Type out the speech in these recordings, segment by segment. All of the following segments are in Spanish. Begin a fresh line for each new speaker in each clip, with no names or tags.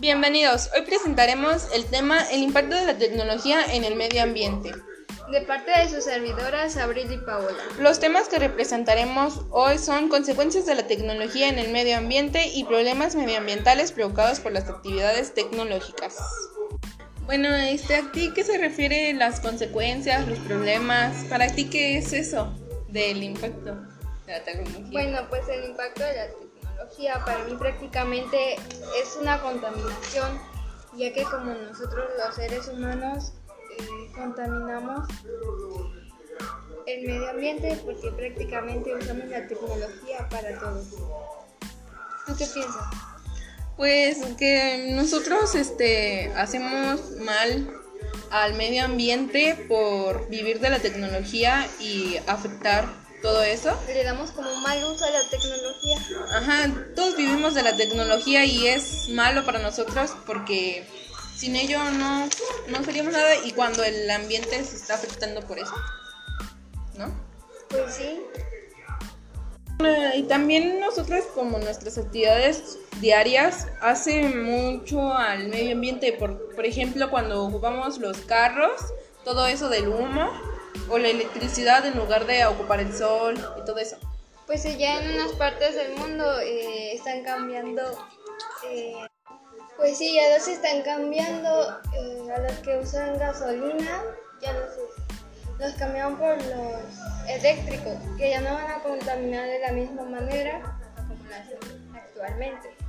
Bienvenidos, hoy presentaremos el tema El impacto de la tecnología en el medio ambiente.
De parte de sus servidoras Abril y Paola.
Los temas que representaremos hoy son consecuencias de la tecnología en el medio ambiente y problemas medioambientales provocados por las actividades tecnológicas. Bueno, este, ¿a ti qué se refiere las consecuencias, los problemas? ¿Para ti qué es eso del impacto de la tecnología?
Bueno, pues el impacto de la tecnología para mí prácticamente es una contaminación, ya que como nosotros los seres humanos eh, contaminamos el medio ambiente porque prácticamente usamos la tecnología para todo. ¿Tú qué piensas?
Pues que nosotros este, hacemos mal al medio ambiente por vivir de la tecnología y afectar todo eso.
Le damos como mal uso a la tecnología.
Ajá, todos vivimos de la tecnología y es malo para nosotros porque sin ello no, no seríamos nada y cuando el ambiente se está afectando por eso. ¿No?
Pues sí.
Y también nosotros como nuestras actividades diarias hace mucho al medio ambiente, por, por ejemplo cuando ocupamos los carros, todo eso del humo o la electricidad en lugar de ocupar el sol y todo eso.
Pues ya en unas partes del mundo eh, están cambiando, eh, pues sí, ya los están cambiando eh, a los que usan gasolina, ya los, los cambiaron por los eléctricos, que ya no van a contaminar de la misma manera como lo hacen actualmente.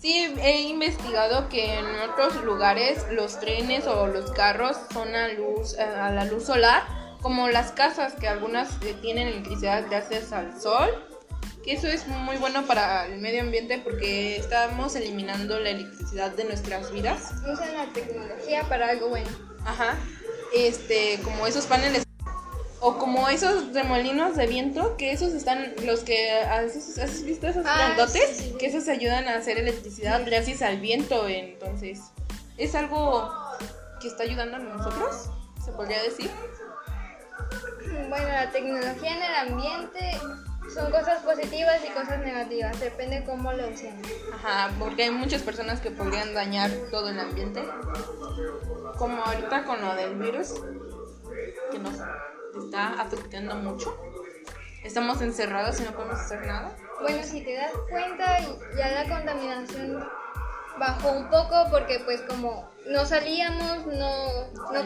Sí, he investigado que en otros lugares los trenes o los carros son a luz a la luz solar, como las casas que algunas eh, tienen electricidad gracias al sol, que eso es muy bueno para el medio ambiente porque estamos eliminando la electricidad de nuestras vidas.
Usan la tecnología para algo bueno.
Ajá. Este, como esos paneles o como esos remolinos de viento, que esos están, los que, ¿has visto esos
Ah,
grandotes?
sí, sí.
Que esos ayudan a hacer electricidad gracias al viento, entonces, ¿es algo que está ayudando a nosotros? ¿Se podría decir?
Bueno, la tecnología en el ambiente son cosas positivas y cosas negativas, depende cómo lo usemos.
Ajá, porque hay muchas personas que podrían dañar todo el ambiente, como ahorita con lo del virus, que nos está afectando mucho. Estamos encerrados y no podemos hacer nada.
Bueno, si te das cuenta, ya la contaminación bajó un poco porque pues como no salíamos, no, no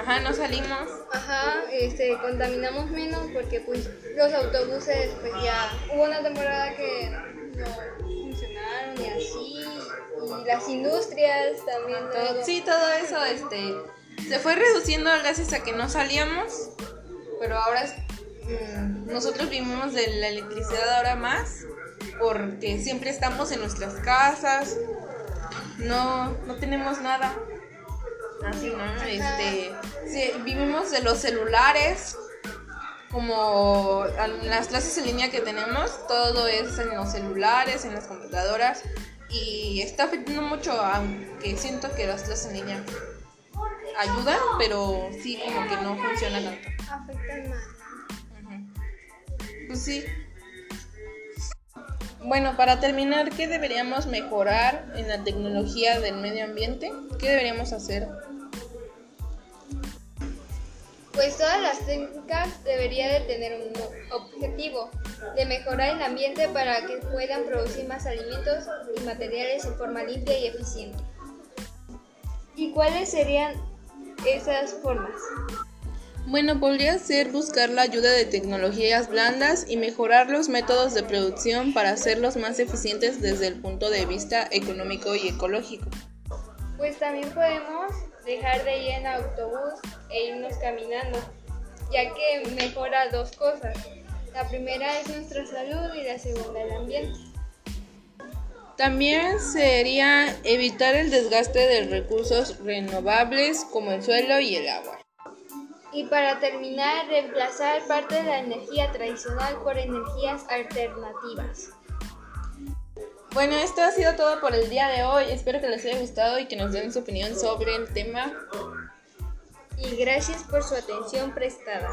Ajá, no salimos.
Ajá, este, contaminamos menos porque pues los autobuses pues ya hubo una temporada que no funcionaron y así y las industrias también
Todo- sí, todo eso este, se fue reduciendo gracias a que no salíamos, pero ahora mm, nosotros vivimos de la electricidad ahora más porque siempre estamos en nuestras casas, no, no tenemos nada. Así, ¿no? Este, sí, vivimos de los celulares, como las clases en línea que tenemos, todo es en los celulares, en las computadoras y está afectando mucho, aunque siento que las clases en línea ayudan, pero sí como que no funciona tanto.
afectan más.
Pues sí. Bueno, para terminar, ¿qué deberíamos mejorar en la tecnología del medio ambiente? ¿Qué deberíamos hacer?
Pues todas las técnicas deberían de tener un objetivo de mejorar el ambiente para que puedan producir más alimentos y materiales en forma limpia y eficiente. ¿Y cuáles serían esas formas?
Bueno, podría ser buscar la ayuda de tecnologías blandas y mejorar los métodos de producción para hacerlos más eficientes desde el punto de vista económico y ecológico.
Pues también podemos dejar de ir en autobús e irnos caminando, ya que mejora dos cosas. La primera es nuestra salud y la segunda el ambiente.
También sería evitar el desgaste de recursos renovables como el suelo y el agua.
Y para terminar, reemplazar parte de la energía tradicional por energías alternativas.
Bueno, esto ha sido todo por el día de hoy. Espero que les haya gustado y que nos den su opinión sobre el tema.
Y gracias por su atención prestada.